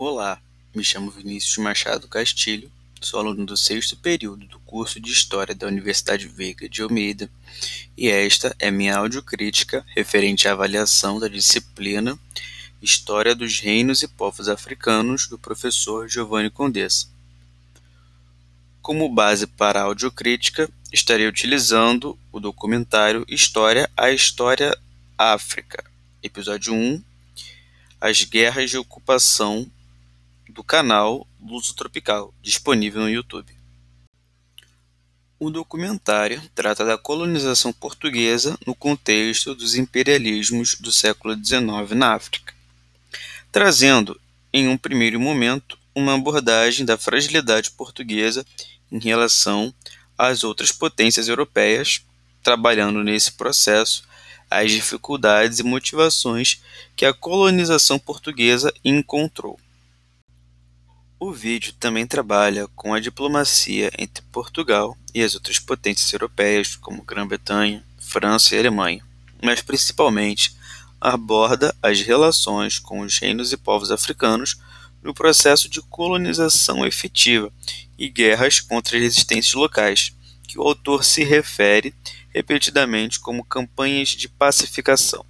Olá, me chamo Vinícius Machado Castilho, sou aluno do sexto período do curso de História da Universidade Veiga de Almeida e esta é minha audiocrítica referente à avaliação da disciplina História dos Reinos e Povos Africanos do professor Giovanni Condessa. Como base para a audiocrítica, estarei utilizando o documentário História a História África, episódio 1, As Guerras de Ocupação do canal Luso Tropical, disponível no YouTube. O documentário trata da colonização portuguesa no contexto dos imperialismos do século XIX na África, trazendo, em um primeiro momento, uma abordagem da fragilidade portuguesa em relação às outras potências europeias, trabalhando nesse processo as dificuldades e motivações que a colonização portuguesa encontrou. O vídeo também trabalha com a diplomacia entre Portugal e as outras potências europeias, como Grã-Bretanha, França e Alemanha, mas principalmente aborda as relações com os reinos e povos africanos no processo de colonização efetiva e guerras contra as resistências locais, que o autor se refere repetidamente como campanhas de pacificação.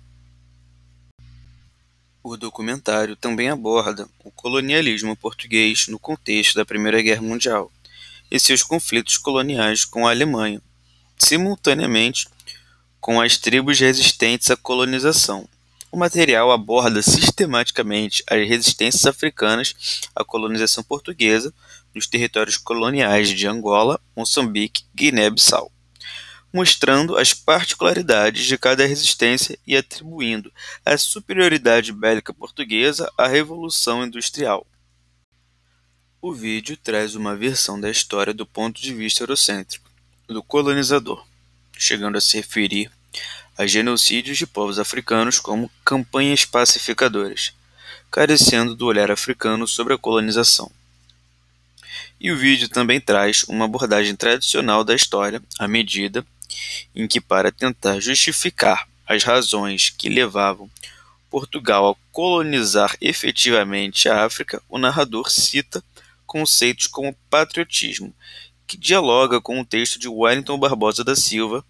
O documentário também aborda o colonialismo português no contexto da Primeira Guerra Mundial e seus conflitos coloniais com a Alemanha, simultaneamente com as tribos resistentes à colonização. O material aborda sistematicamente as resistências africanas à colonização portuguesa nos territórios coloniais de Angola, Moçambique e Guiné-Bissau mostrando as particularidades de cada resistência e atribuindo a superioridade bélica portuguesa à Revolução Industrial. O vídeo traz uma versão da história do ponto de vista eurocêntrico, do colonizador, chegando a se referir a genocídios de povos africanos como campanhas pacificadoras, carecendo do olhar africano sobre a colonização. E o vídeo também traz uma abordagem tradicional da história à medida em que, para tentar justificar as razões que levavam Portugal a colonizar efetivamente a África, o narrador cita conceitos como patriotismo, que dialoga com o texto de Wellington Barbosa da Silva,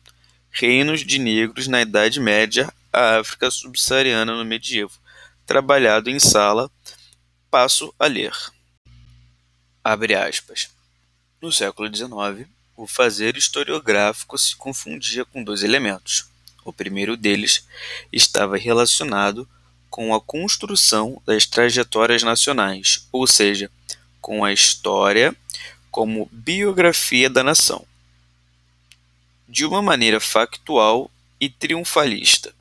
Reinos de Negros na Idade Média, a África Subsaariana no Medievo, trabalhado em sala, passo a ler. Abre aspas. No século XIX, o fazer historiográfico se confundia com dois elementos. O primeiro deles estava relacionado com a construção das trajetórias nacionais, ou seja, com a história como biografia da nação, de uma maneira factual e triunfalista.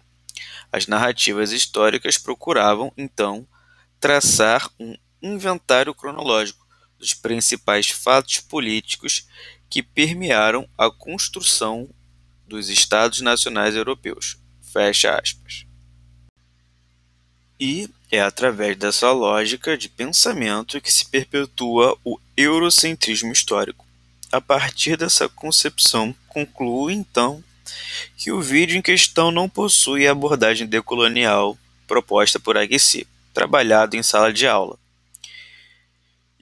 As narrativas históricas procuravam, então, traçar um inventário cronológico dos principais fatos políticos que permearam a construção dos Estados Nacionais Europeus. Fecha aspas. E é através dessa lógica de pensamento que se perpetua o eurocentrismo histórico. A partir dessa concepção, concluo então que o vídeo em questão não possui a abordagem decolonial proposta por Aguessi, trabalhado em sala de aula,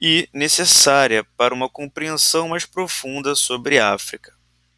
e necessária para uma compreensão mais profunda sobre a África.